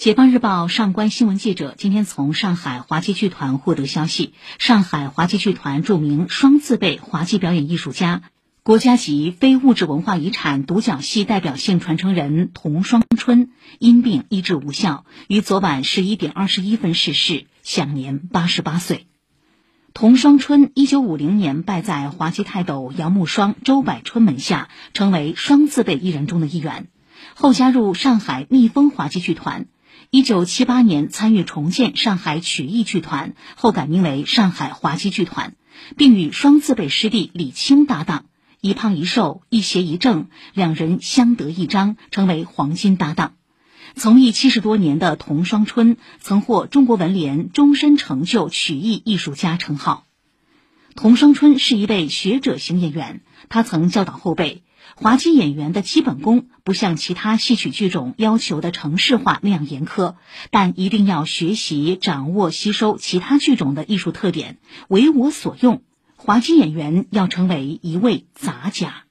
解放日报上官新闻记者今天从上海滑稽剧团获得消息，上海滑稽剧团著名双字辈滑稽表演艺术家、国家级非物质文化遗产独角戏代表性传承人童双春因病医治无效，于昨晚十一点二十一分逝世，享年八十八岁。童双春一九五零年拜在滑稽泰斗杨慕双、周柏春门下，成为双字辈艺人中的一员，后加入上海蜜蜂滑稽剧团。一九七八年参与重建上海曲艺剧团，后改名为上海滑稽剧团，并与双字辈师弟李青搭档，一胖一瘦，一邪一正，两人相得益彰，成为黄金搭档。从艺七十多年的童双春，曾获中国文联终身成就曲艺艺术家称号。童双春是一位学者型演员，他曾教导后辈。滑稽演员的基本功不像其他戏曲剧种要求的城市化那样严苛，但一定要学习、掌握、吸收其他剧种的艺术特点，为我所用。滑稽演员要成为一位杂家。